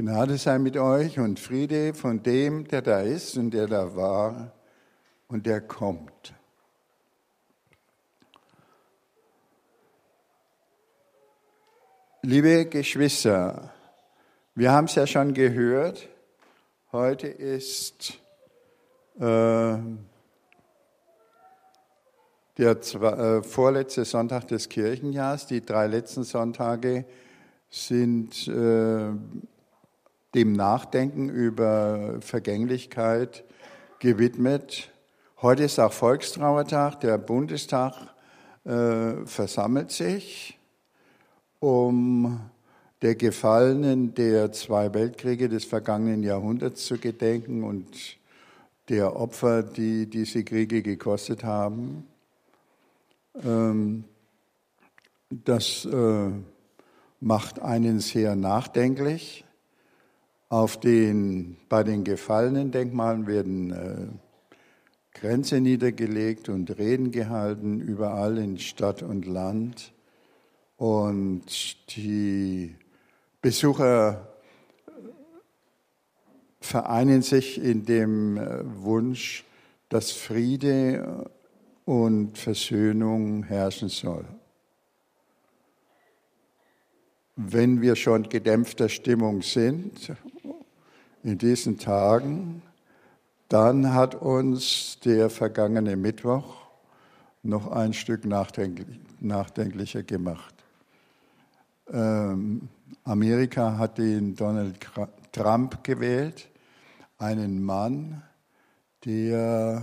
Gnade sei mit euch und Friede von dem, der da ist und der da war und der kommt. Liebe Geschwister, wir haben es ja schon gehört, heute ist äh, der zwei, äh, vorletzte Sonntag des Kirchenjahrs. Die drei letzten Sonntage sind äh, dem Nachdenken über Vergänglichkeit gewidmet. Heute ist auch Volkstrauertag, der Bundestag äh, versammelt sich, um der Gefallenen der zwei Weltkriege des vergangenen Jahrhunderts zu gedenken und der Opfer, die diese Kriege gekostet haben. Ähm, das äh, macht einen sehr nachdenklich. Auf den, bei den gefallenen Denkmalen werden äh, Grenze niedergelegt und Reden gehalten, überall in Stadt und Land. Und die Besucher vereinen sich in dem äh, Wunsch, dass Friede und Versöhnung herrschen soll. Wenn wir schon gedämpfter Stimmung sind in diesen Tagen, dann hat uns der vergangene Mittwoch noch ein Stück nachdenklicher gemacht. Ähm, Amerika hat den Donald Trump gewählt, einen Mann, der,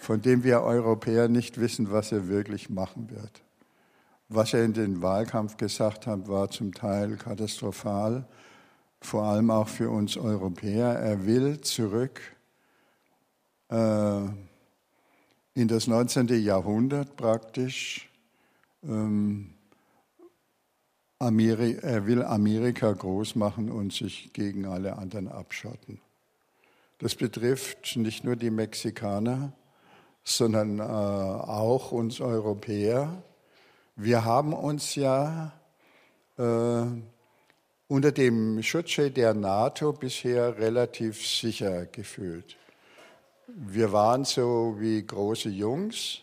von dem wir Europäer nicht wissen, was er wirklich machen wird. Was er in den Wahlkampf gesagt hat, war zum Teil katastrophal vor allem auch für uns Europäer. Er will zurück äh, in das 19. Jahrhundert praktisch. Ähm, Ameri er will Amerika groß machen und sich gegen alle anderen abschotten. Das betrifft nicht nur die Mexikaner, sondern äh, auch uns Europäer. Wir haben uns ja äh, unter dem Schutzschild der NATO bisher relativ sicher gefühlt. Wir waren so wie große Jungs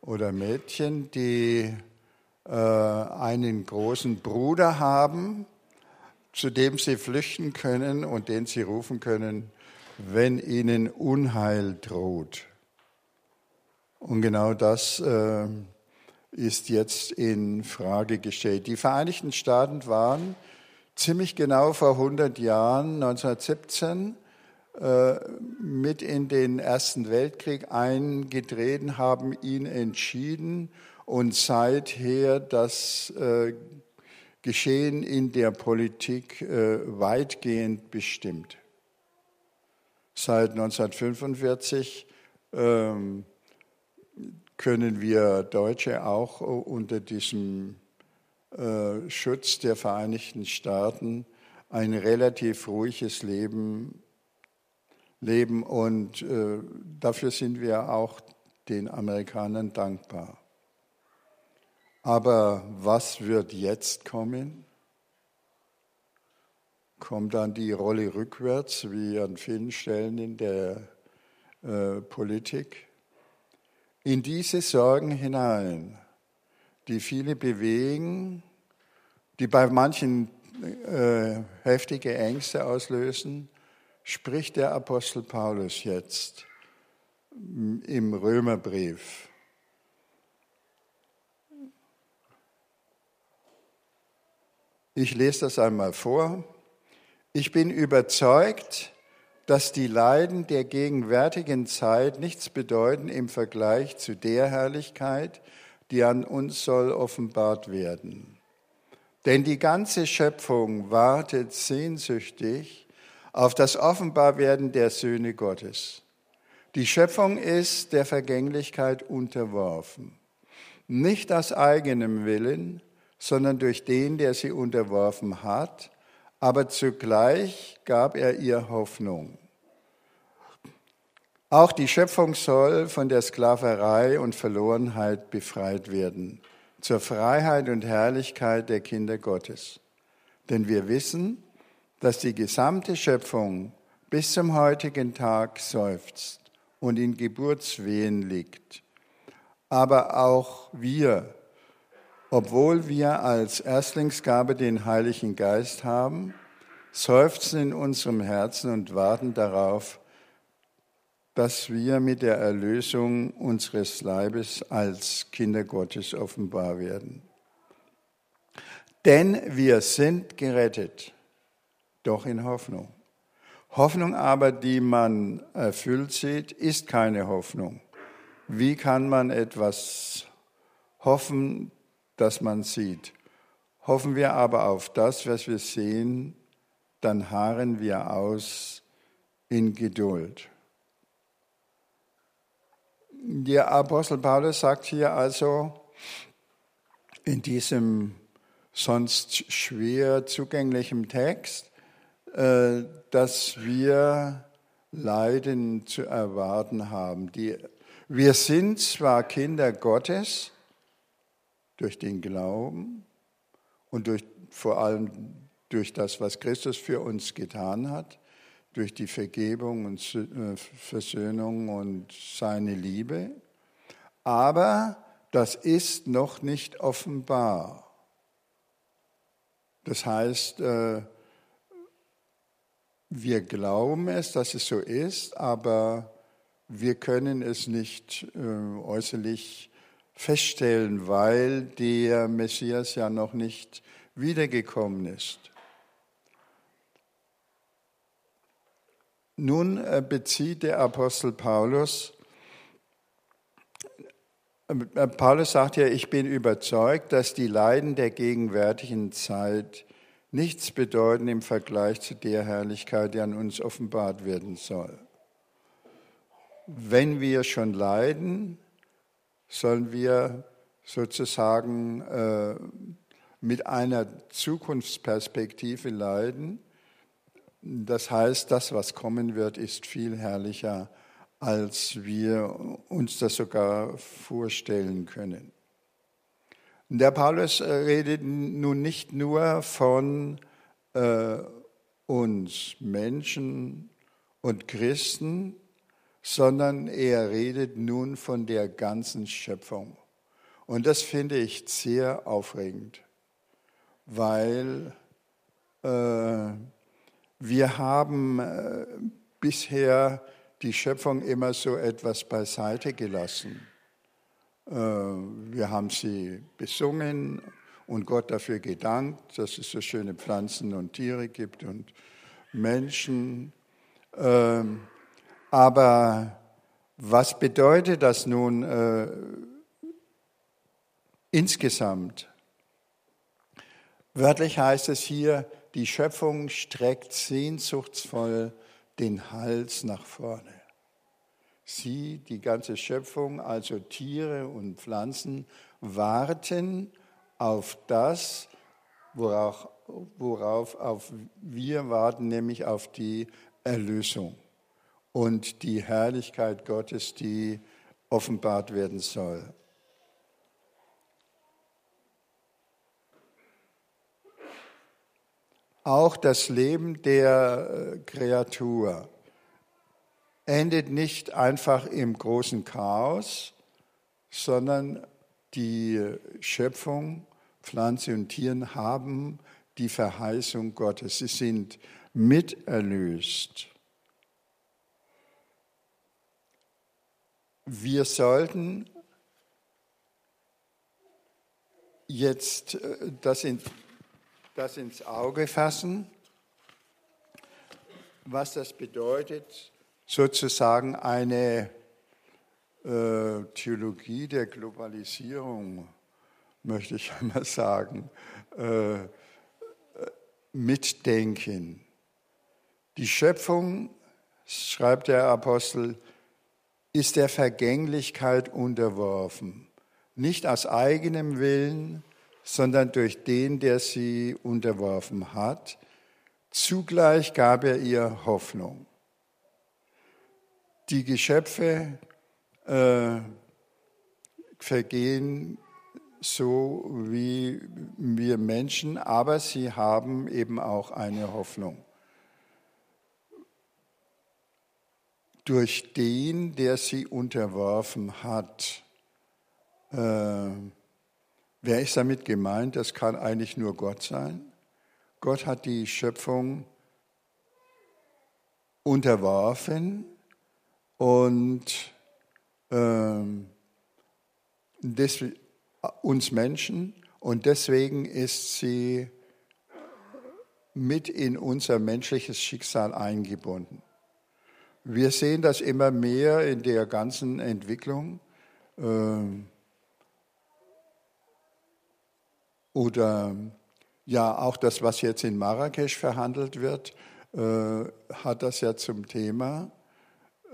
oder Mädchen, die äh, einen großen Bruder haben, zu dem sie flüchten können und den sie rufen können, wenn ihnen Unheil droht. Und genau das äh, ist jetzt in Frage gestellt. Die Vereinigten Staaten waren ziemlich genau vor 100 Jahren, 1917, äh, mit in den Ersten Weltkrieg eingetreten, haben ihn entschieden und seither das äh, Geschehen in der Politik äh, weitgehend bestimmt. Seit 1945 ähm, können wir Deutsche auch unter diesem äh, Schutz der Vereinigten Staaten ein relativ ruhiges Leben leben und äh, dafür sind wir auch den Amerikanern dankbar. Aber was wird jetzt kommen? Kommt dann die Rolle rückwärts, wie an vielen Stellen in der äh, Politik? In diese Sorgen hinein die viele bewegen, die bei manchen äh, heftige Ängste auslösen, spricht der Apostel Paulus jetzt im Römerbrief. Ich lese das einmal vor. Ich bin überzeugt, dass die Leiden der gegenwärtigen Zeit nichts bedeuten im Vergleich zu der Herrlichkeit, die an uns soll offenbart werden. Denn die ganze Schöpfung wartet sehnsüchtig auf das Offenbarwerden der Söhne Gottes. Die Schöpfung ist der Vergänglichkeit unterworfen, nicht aus eigenem Willen, sondern durch den, der sie unterworfen hat, aber zugleich gab er ihr Hoffnung. Auch die Schöpfung soll von der Sklaverei und Verlorenheit befreit werden, zur Freiheit und Herrlichkeit der Kinder Gottes. Denn wir wissen, dass die gesamte Schöpfung bis zum heutigen Tag seufzt und in Geburtswehen liegt. Aber auch wir, obwohl wir als Erstlingsgabe den Heiligen Geist haben, seufzen in unserem Herzen und warten darauf, dass wir mit der Erlösung unseres Leibes als Kinder Gottes offenbar werden. Denn wir sind gerettet, doch in Hoffnung. Hoffnung aber, die man erfüllt sieht, ist keine Hoffnung. Wie kann man etwas hoffen, das man sieht? Hoffen wir aber auf das, was wir sehen, dann harren wir aus in Geduld. Der Apostel Paulus sagt hier also in diesem sonst schwer zugänglichen Text, äh, dass wir Leiden zu erwarten haben. Wir sind zwar Kinder Gottes durch den Glauben und durch, vor allem durch das, was Christus für uns getan hat, durch die Vergebung und äh, Versöhnung und seine Liebe. Aber das ist noch nicht offenbar. Das heißt, äh, wir glauben es, dass es so ist, aber wir können es nicht äh, äußerlich feststellen, weil der Messias ja noch nicht wiedergekommen ist. Nun äh, bezieht der Apostel Paulus, äh, Paulus sagt ja, ich bin überzeugt, dass die Leiden der gegenwärtigen Zeit nichts bedeuten im Vergleich zu der Herrlichkeit, die an uns offenbart werden soll. Wenn wir schon leiden, sollen wir sozusagen äh, mit einer Zukunftsperspektive leiden, das heißt, das, was kommen wird, ist viel herrlicher, als wir uns das sogar vorstellen können. Der Paulus äh, redet nun nicht nur von äh, uns Menschen und Christen, sondern er redet nun von der ganzen Schöpfung. Und das finde ich sehr aufregend, weil äh, wir haben äh, bisher die Schöpfung immer so etwas beiseite gelassen. Äh, wir haben sie besungen und Gott dafür gedankt, dass es so schöne Pflanzen und Tiere gibt und Menschen. Ähm, aber was bedeutet das nun äh, insgesamt? Wörtlich heißt es hier, die Schöpfung streckt sehnsuchtsvoll den Hals nach vorne. Sie, die ganze Schöpfung, also Tiere und Pflanzen, warten auf das, worauf, worauf auf wir warten, nämlich auf die Erlösung und die Herrlichkeit Gottes, die offenbart werden soll. Auch das Leben der äh, Kreatur endet nicht einfach im großen Chaos, sondern die Schöpfung, Pflanze und Tieren haben die Verheißung Gottes. Sie sind miterlöst. Wir sollten jetzt äh, das in das ins Auge fassen, was das bedeutet, sozusagen eine äh, Theologie der Globalisierung, möchte ich einmal sagen, äh, mitdenken. Die Schöpfung, schreibt der Apostel, ist der Vergänglichkeit unterworfen, nicht aus eigenem Willen, sondern durch den, der sie unterworfen hat. Zugleich gab er ihr Hoffnung. Die Geschöpfe äh, vergehen so wie wir Menschen, aber sie haben eben auch eine Hoffnung. Durch den, der sie unterworfen hat, äh, wer ist damit gemeint? Das kann eigentlich nur Gott sein. Gott hat die Schöpfung unterworfen und ähm, des, uns Menschen und deswegen ist sie mit in unser menschliches Schicksal eingebunden. Wir sehen das immer mehr in der ganzen Entwicklung. Ähm, oder ja, auch das, was jetzt in Marrakesch verhandelt wird, äh, hat das ja zum Thema.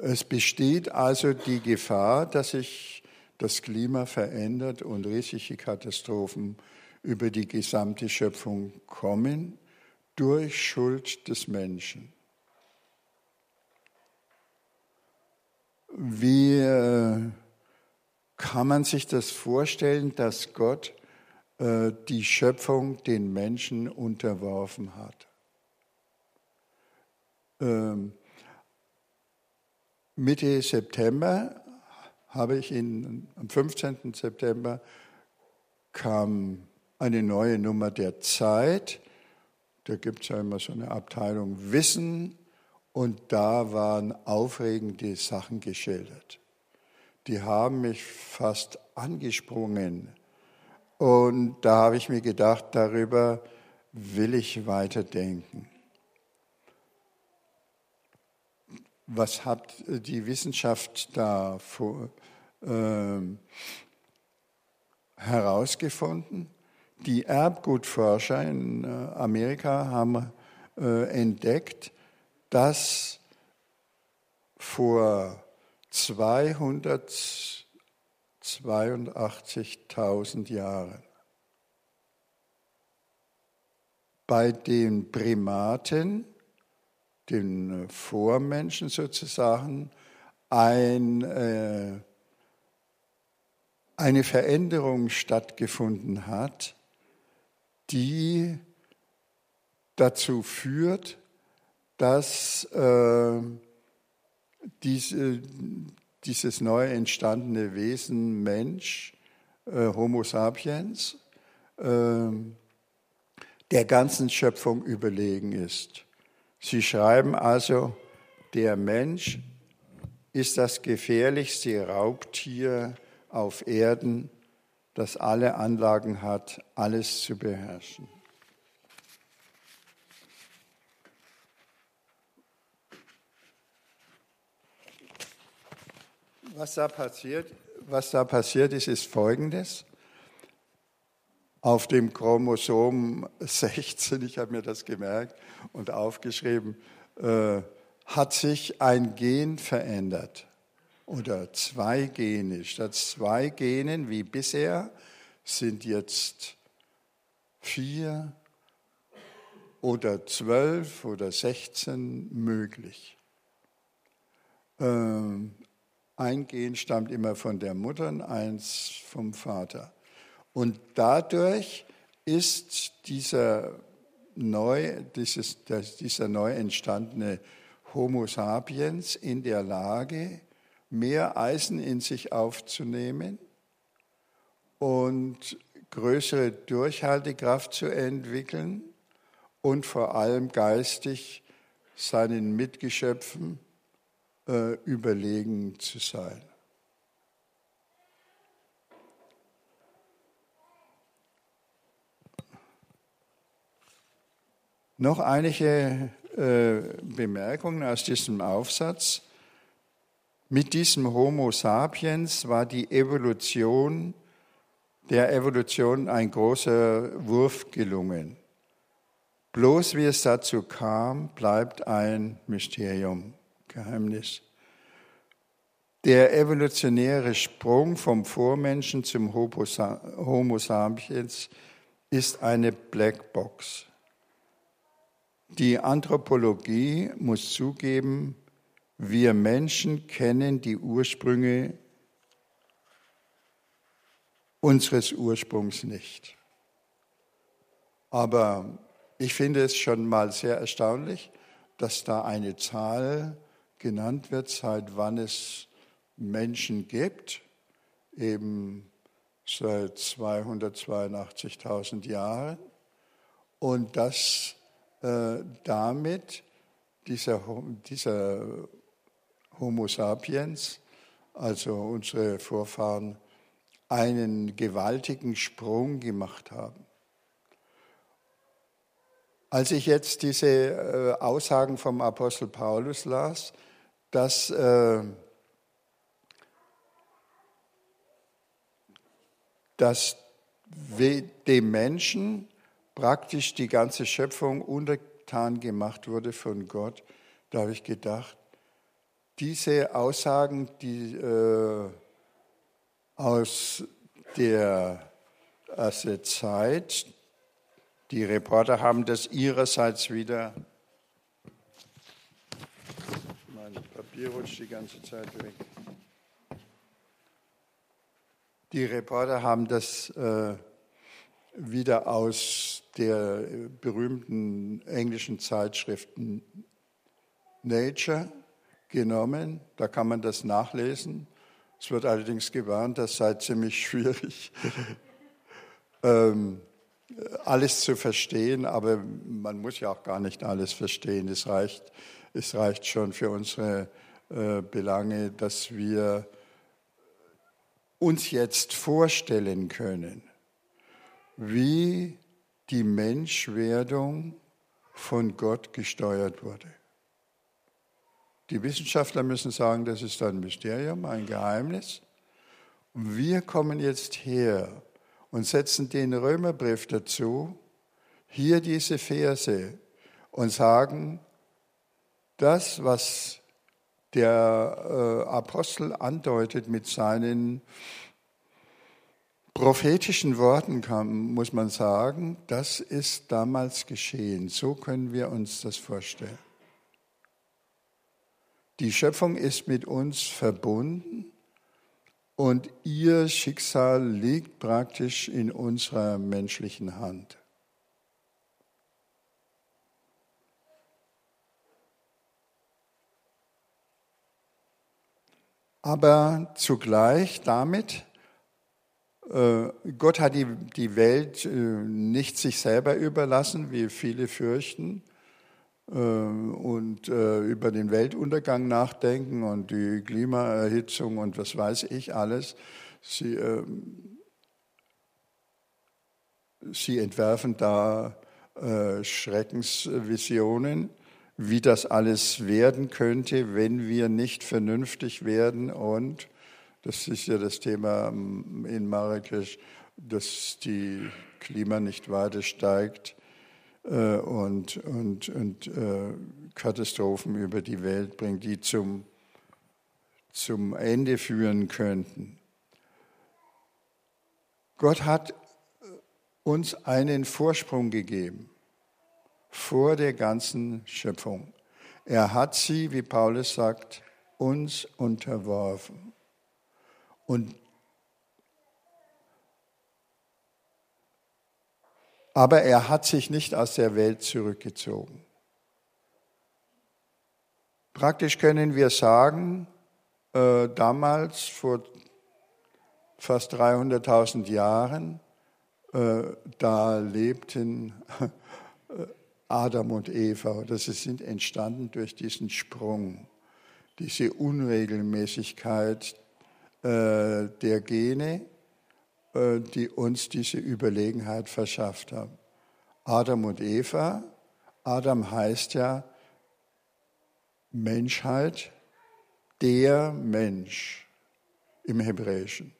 Es besteht also die Gefahr, dass sich das Klima verändert und riesige Katastrophen über die gesamte Schöpfung kommen durch Schuld des Menschen. Wie äh, kann man sich das vorstellen, dass Gott die Schöpfung den Menschen unterworfen hat? Ähm, Mitte September habe ich in, am 15. September kam eine neue Nummer der Zeit. Da gibt es ja immer so eine Abteilung Wissen und da waren aufregende Sachen geschildert. Die haben mich fast angesprungen. Und da habe ich mir gedacht, darüber will ich weiterdenken. was hat die Wissenschaft da vor, äh, herausgefunden? Die Erbgutforscher in äh, Amerika haben äh, entdeckt, dass vor 282.000 Jahren. Bei den Primaten den äh, Vormenschen sozusagen ein, äh, eine Veränderung stattgefunden hat, die dazu führt, dass äh, diese, dieses neu entstandene Wesen Mensch, äh, Homo sapiens, äh, der ganzen Schöpfung überlegen ist. Sie schreiben also, der Mensch ist das gefährlichste Raubtier auf Erden, das alle Anlagen hat, alles zu beherrschen. Was da passiert, was da passiert ist, ist Folgendes auf dem Chromosom 16, ich habe mir das gemerkt und aufgeschrieben, äh, hat sich ein Gen verändert oder zwei Gene. Statt zwei Genen wie bisher sind jetzt vier oder zwölf oder sechzehn möglich. Ähm, ein stammt immer von der Mutter und eins vom Vater. Und dadurch ist dieser neu, dieses, dieser neu entstandene Homo sapiens in der Lage, mehr Eisen in sich aufzunehmen und größere Durchhaltekraft zu entwickeln und vor allem geistig seinen Mitgeschöpfen äh, überlegen zu sein. Noch einige äh, Bemerkungen aus diesem Aufsatz. Mit diesem Homo sapiens war die Evolution, der Evolution ein großer Wurf gelungen. Bloß wie es dazu kam, bleibt ein Mysterium, Geheimnis. Der evolutionäre Sprung vom Vormenschen zum Homo sapiens ist eine Blackbox. Die Anthropologie muss zugeben, wir Menschen kennen die Ursprünge unseres Ursprungs nicht. Aber ich finde es schon mal sehr erstaunlich, dass da eine Zahl genannt wird, seit wann es Menschen gibt, eben seit 282.000 Jahren, und dass äh, damit dieser, dieser Homo sapiens, also unsere Vorfahren, einen gewaltigen Sprung gemacht haben. Als ich jetzt diese äh, Aussagen vom Apostel Paulus las, dass äh, dass dem Menschen praktisch die ganze Schöpfung untertan gemacht wurde von Gott, da habe ich gedacht, diese Aussagen, die äh, aus der, aus der Zeit, die Reporter haben das ihrerseits wieder, mein Papier rutscht die ganze Zeit weg. Die Reporter haben das äh, wieder aus der berühmten englischen Zeitschrift Nature genommen. Da kann man das nachlesen. Es wird allerdings gewarnt, das sei ziemlich schwierig, ähm, alles zu verstehen, aber man muss ja auch gar nicht alles verstehen. Es reicht, es reicht schon für unsere äh, Belange, dass wir uns jetzt vorstellen können, wie die Menschwerdung von Gott gesteuert wurde. Die Wissenschaftler müssen sagen, das ist ein Mysterium, ein Geheimnis. Und wir kommen jetzt her und setzen den Römerbrief dazu, hier diese Verse und sagen, das, was der äh, Apostel andeutet mit seinen prophetischen Worten, muss man sagen, das ist damals geschehen. So können wir uns das vorstellen. Die Schöpfung ist mit uns verbunden und ihr Schicksal liegt praktisch in unserer menschlichen Hand. Aber zugleich damit, äh, Gott hat die, Welt äh, nicht sich selber überlassen, wie viele fürchten äh, und über den Weltuntergang nachdenken und die Klimaerhitzung und was weiß ich alles. Sie, sie entwerfen da Schreckensvisionen wie das alles werden könnte, wenn wir nicht vernünftig werden. Und das ist ja das Thema in Marrakesch, dass die Klima nicht weiter steigt äh, und, und, und äh, Katastrophen über die Welt bringt, die zum, zum Ende führen könnten. Gott hat uns einen Vorsprung gegeben vor der ganzen Schöpfung. Er hat sie, wie Paulus sagt, uns unterworfen. Und aber er hat sich nicht aus der Welt zurückgezogen. Praktisch können wir sagen, äh, damals vor fast 300.000 Jahren, äh, da lebten Adam und Eva. Das sind entstanden durch diesen Sprung, diese Unregelmäßigkeit äh, der Gene, äh, die uns diese Überlegenheit verschafft haben. Adam und Eva, Adam heißt ja Menschheit, der Mensch im Hebräischen.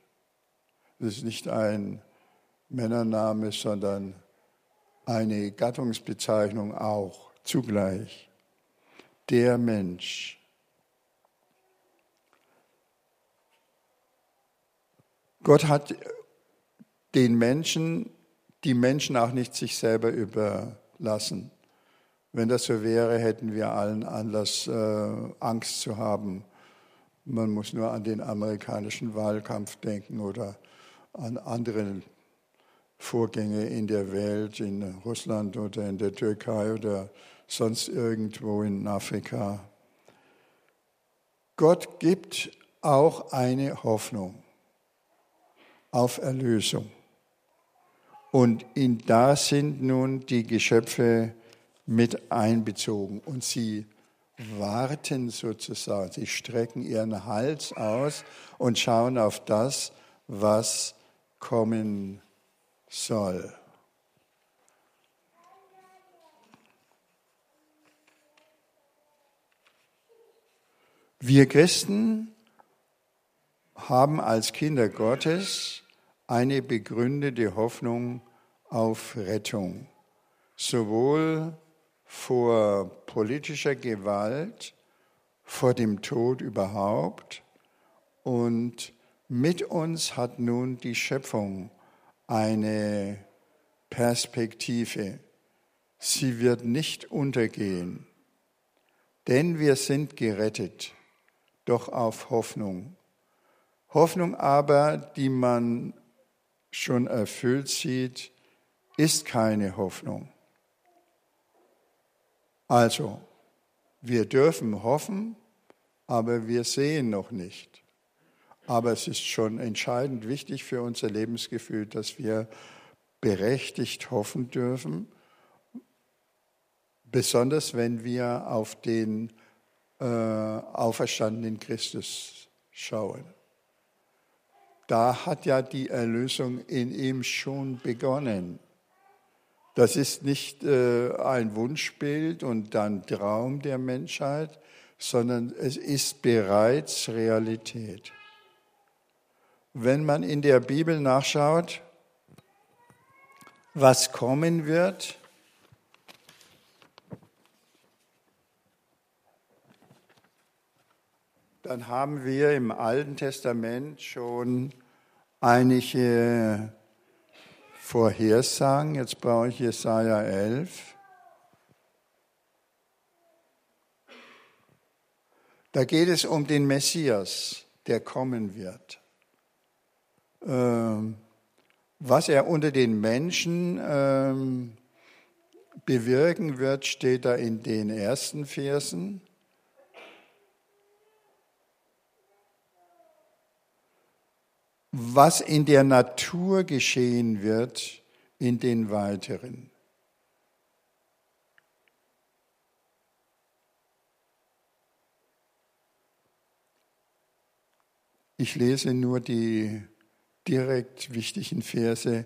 Das ist nicht ein Männername, sondern eine Gattungsbezeichnung auch zugleich. Der Mensch. Gott hat den Menschen, die Menschen auch nicht sich selber überlassen. Wenn das so wäre, hätten wir allen Anlass, äh, Angst zu haben. Man muss nur an den amerikanischen Wahlkampf denken oder an andere Vorgänge in der Welt, in Russland oder in der Türkei oder sonst irgendwo in Afrika. Gott gibt auch eine Hoffnung auf Erlösung. Und in da sind nun die Geschöpfe mit einbezogen und sie warten sozusagen, sie strecken ihren Hals aus und schauen auf das, was kommen soll. Wir Christen haben als Kinder Gottes eine begründete Hoffnung auf Rettung, sowohl vor politischer Gewalt, vor dem Tod überhaupt und mit uns hat nun die Schöpfung eine Perspektive. Sie wird nicht untergehen, denn wir sind gerettet, doch auf Hoffnung. Hoffnung aber, die man schon erfüllt sieht, ist keine Hoffnung. Also, wir dürfen hoffen, aber wir sehen noch nicht. Aber es ist schon entscheidend wichtig für unser Lebensgefühl, dass wir berechtigt hoffen dürfen, besonders wenn wir auf den äh, auferstandenen Christus schauen. Da hat ja die Erlösung in ihm schon begonnen. Das ist nicht äh, ein Wunschbild und dann Traum der Menschheit, sondern es ist bereits Realität. Wenn man in der Bibel nachschaut, was kommen wird, dann haben wir im Alten Testament schon einige Vorhersagen. Jetzt brauche ich Jesaja 11. Da geht es um den Messias, der kommen wird. Ähm, was er unter den Menschen ähm, bewirken wird, steht da in den ersten Versen. Was in der Natur geschehen wird, in den weiteren. Ich lese nur die direkt wichtigen Verse.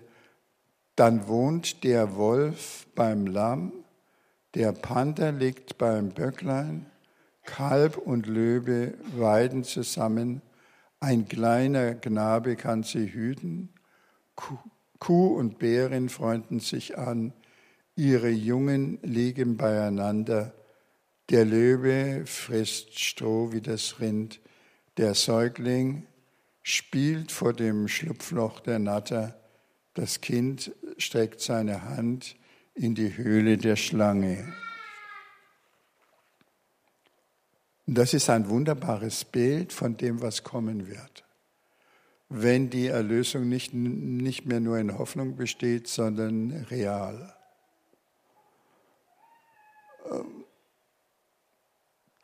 Dann wohnt der Wolf beim Lamm, der Panther liegt beim Böcklein, Kalb und Löwe weiden zusammen, ein kleiner Knabe kann sie hüten, Kuh und Bärin freunden sich an, ihre Jungen liegen beieinander, der Löwe frisst Stroh wie das Rind, der Säugling spielt vor dem Schlupfloch der Natter. Das Kind streckt seine Hand in die Höhle der Schlange. Das ist ein wunderbares Bild von dem, was kommen wird. Wenn die Erlösung nicht, nicht mehr nur in Hoffnung besteht, sondern real.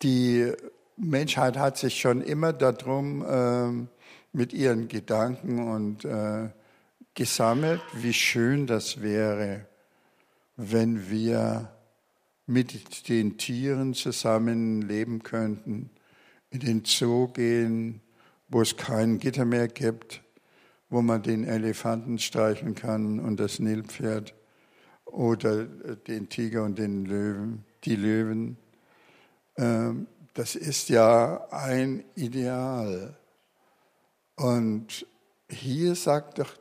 Die Menschheit hat sich schon immer darum ähm, mit ihren Gedanken und äh, gesammelt, wie schön das wäre, wenn wir mit den Tieren zusammen leben könnten, in den Zoo gehen, wo es kein Gitter mehr gibt, wo man den Elefanten streicheln kann und das Nilpferd oder äh, den Tiger und den Löwen, die Löwen. Ähm, das ist ja ein Ideal. Und hier sagt doch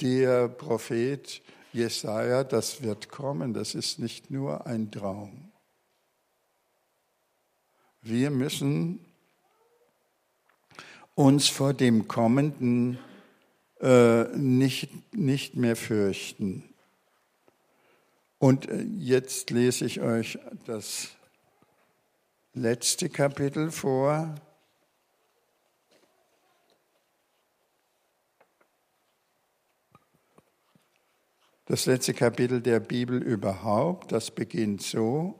der Prophet Jesaja, das wird kommen, das ist nicht nur ein Traum. Wir müssen uns vor dem Kommenden äh, nicht, nicht mehr fürchten. Und äh, jetzt lese ich euch das letzte Kapitel vor. Das letzte Kapitel der Bibel überhaupt, das beginnt so.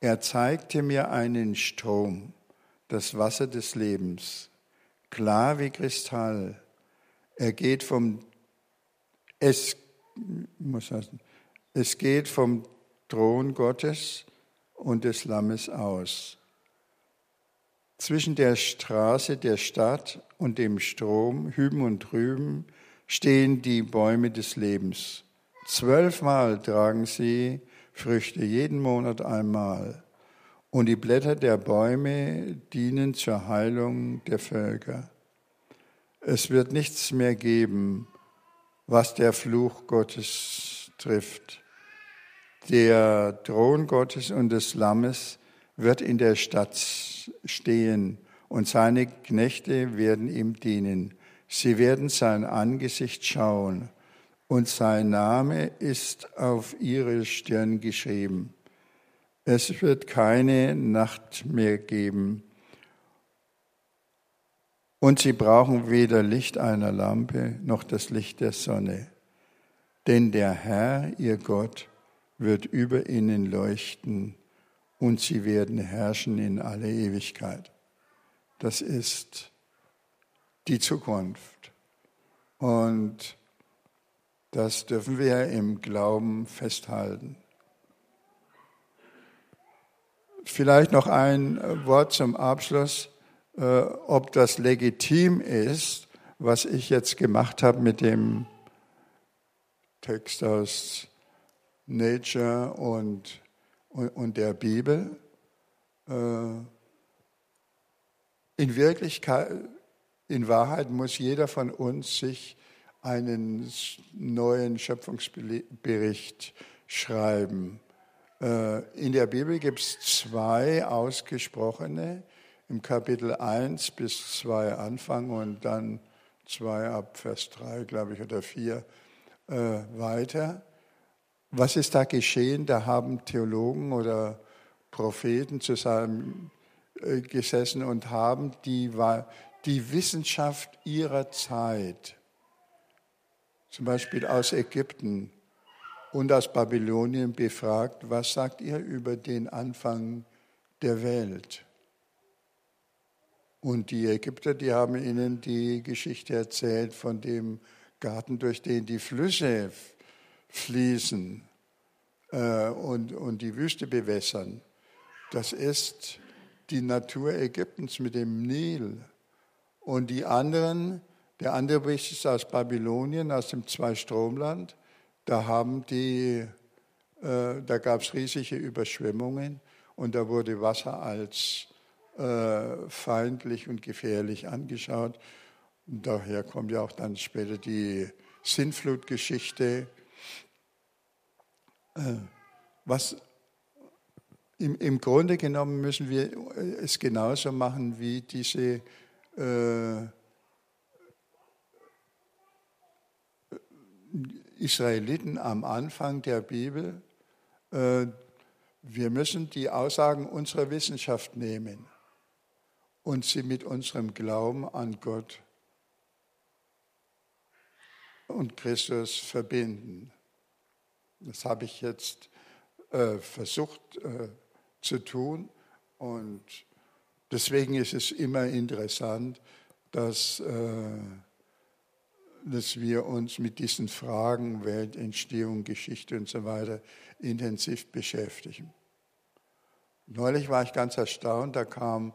Er zeigte mir einen Strom, das Wasser des Lebens, klar wie Kristall. Er geht vom, es, muss sagen, es geht vom Thron Gottes und des Lammes aus. Zwischen der Straße der Stadt und dem Strom, hüben und drüben, stehen die Bäume des Lebens. Zwölfmal tragen sie Früchte, jeden Monat einmal. Und die Blätter der Bäume dienen zur Heilung der Völker. Es wird nichts mehr geben, was der Fluch Gottes trifft. Der Thron Gottes und des Lammes wird in der Stadt stehen und seine Knechte werden ihm dienen. Sie werden sein Angesicht schauen und sein Name ist auf ihre Stirn geschrieben. Es wird keine Nacht mehr geben. Und sie brauchen weder Licht einer Lampe noch das Licht der Sonne. Denn der Herr, ihr Gott, wird über ihnen leuchten und sie werden herrschen in alle Ewigkeit. Das ist die Zukunft. Und das dürfen wir im Glauben festhalten. Vielleicht noch ein äh, Wort zum Abschluss, äh, ob das legitim ist, was ich jetzt gemacht habe mit dem Text aus Nature und, und, der Bibel. Äh, in Wirklichkeit, in Wahrheit muss jeder von uns sich einen neuen Schöpfungsbericht schreiben. Äh, in der Bibel gibt es zwei ausgesprochene, im Kapitel 1 bis 2 Anfang und dann 2 ab Vers 3, glaube ich, oder 4 äh, weiter. Was ist da geschehen? Da haben Theologen oder Propheten zusammen äh, gesessen und haben die, die Wissenschaft ihrer Zeit, zum Beispiel aus Ägypten, und aus Babylonien befragt, was sagt ihr über den Anfang der Welt? Und die Ägypter, die haben ihnen die Geschichte erzählt von dem Garten, durch den die Flüsse fließen äh, und, und die Wüste bewässern. Das ist die Natur Ägyptens mit dem Nil. Und die anderen, der andere Bericht ist aus Babylonien, aus dem Zweistromland. Da haben die, äh, da gab es riesige Überschwemmungen und da wurde Wasser als äh, feindlich und gefährlich angeschaut. Und daher kommt ja auch dann später die Sintflutgeschichte. Äh, was im, im, Grunde genommen müssen wir es genauso machen wie diese äh, Israeliten am Anfang der Bibel, äh, wir müssen die Aussagen unserer Wissenschaft nehmen und sie mit unserem Glauben an Gott und Christus verbinden. Das habe ich jetzt äh, versucht äh, zu tun und deswegen ist es immer interessant, dass äh, dass wir uns mit diesen Fragen Weltentstehung, Geschichte und so weiter intensiv beschäftigen. Neulich war ich ganz erstaunt, da kam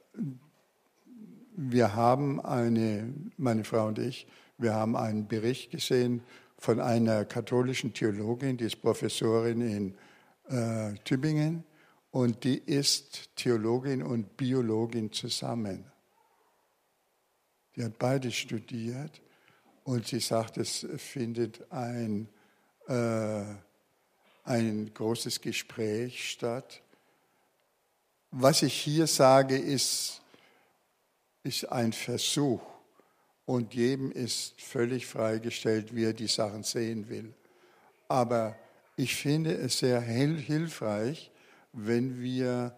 wir haben eine, meine Frau und ich, wir haben einen Bericht gesehen von einer katholischen Theologin, die ist Professorin in äh, Tübingen und die ist Theologin und Biologin zusammen. Die hat beide studiert und sie sagt, es findet ein, äh, ein großes Gespräch statt. Was ich hier sage, ist, ist ein Versuch und jedem ist völlig freigestellt, wie er die Sachen sehen will. Aber ich finde es sehr hilfreich, wenn wir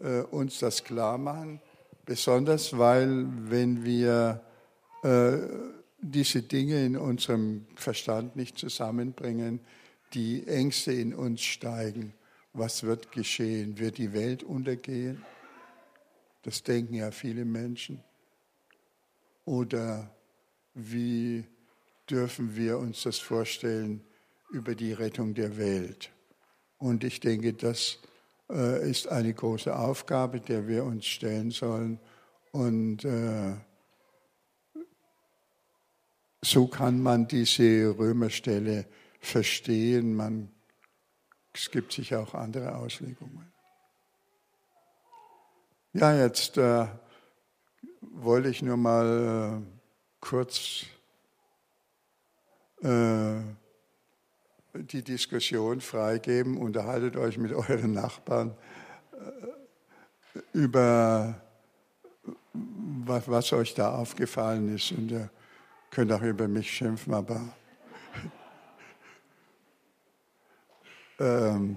äh, uns das klar machen, besonders weil, wenn wir äh, diese Dinge in unserem Verstand nicht zusammenbringen, die Ängste in uns steigen. Was wird geschehen? Wird die Welt untergehen? Das denken ja viele Menschen. Oder wie dürfen wir uns das vorstellen über die Rettung der Welt? Und ich denke, das äh, ist eine große Aufgabe, der wir uns stellen sollen. Und äh, so kann man diese Römerstelle verstehen. Man, es gibt sicher auch andere Auslegungen. Ja, jetzt äh, wollte ich nur mal äh, kurz äh, die Diskussion freigeben. Unterhaltet euch mit euren Nachbarn äh, über was, was, euch da aufgefallen ist. Und ihr könnt auch über mich schimpfen, aber ähm,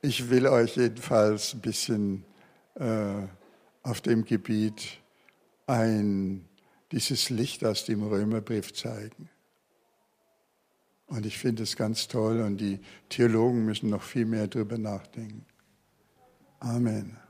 ich will euch jedenfalls ein bisschen äh, auf dem Gebiet ein, dieses Licht aus dem Römerbrief zeigen. Und ich finde es ganz toll und die Theologen müssen noch viel mehr darüber nachdenken. Amen.